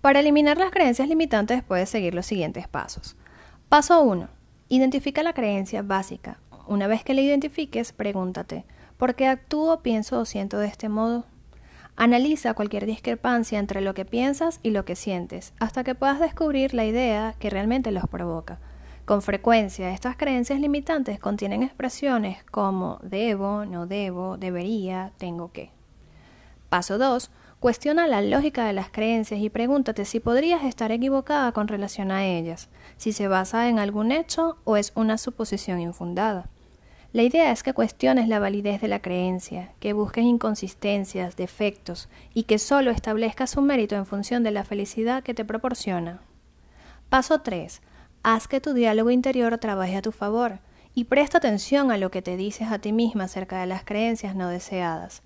Para eliminar las creencias limitantes puedes seguir los siguientes pasos. Paso 1. Identifica la creencia básica. Una vez que la identifiques, pregúntate, ¿por qué actúo, pienso o siento de este modo? Analiza cualquier discrepancia entre lo que piensas y lo que sientes, hasta que puedas descubrir la idea que realmente los provoca. Con frecuencia, estas creencias limitantes contienen expresiones como debo, no debo, debería, tengo que. Paso 2. Cuestiona la lógica de las creencias y pregúntate si podrías estar equivocada con relación a ellas, si se basa en algún hecho o es una suposición infundada. La idea es que cuestiones la validez de la creencia, que busques inconsistencias, defectos y que solo establezcas su mérito en función de la felicidad que te proporciona. Paso 3. Haz que tu diálogo interior trabaje a tu favor y presta atención a lo que te dices a ti misma acerca de las creencias no deseadas.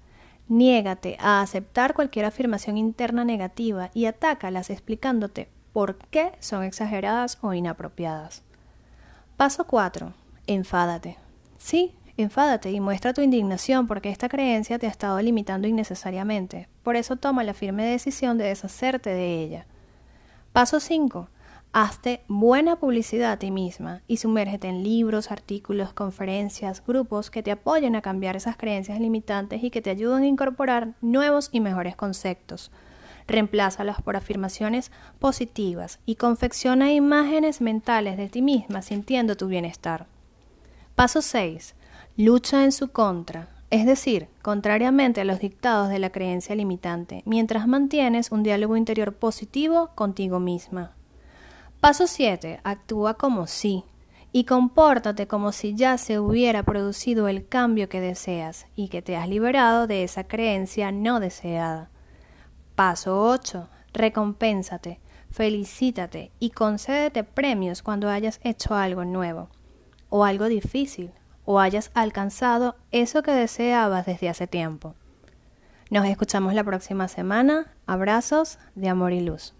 Niégate a aceptar cualquier afirmación interna negativa y atácalas explicándote por qué son exageradas o inapropiadas. Paso 4. Enfádate. Sí, enfádate y muestra tu indignación porque esta creencia te ha estado limitando innecesariamente. Por eso toma la firme decisión de deshacerte de ella. Paso 5. Hazte buena publicidad a ti misma y sumérgete en libros, artículos, conferencias, grupos que te apoyen a cambiar esas creencias limitantes y que te ayuden a incorporar nuevos y mejores conceptos. Reemplázalos por afirmaciones positivas y confecciona imágenes mentales de ti misma sintiendo tu bienestar. Paso 6. Lucha en su contra, es decir, contrariamente a los dictados de la creencia limitante, mientras mantienes un diálogo interior positivo contigo misma. Paso 7. Actúa como si y compórtate como si ya se hubiera producido el cambio que deseas y que te has liberado de esa creencia no deseada. Paso 8. Recompénsate, felicítate y concédete premios cuando hayas hecho algo nuevo o algo difícil, o hayas alcanzado eso que deseabas desde hace tiempo. Nos escuchamos la próxima semana. Abrazos de amor y luz.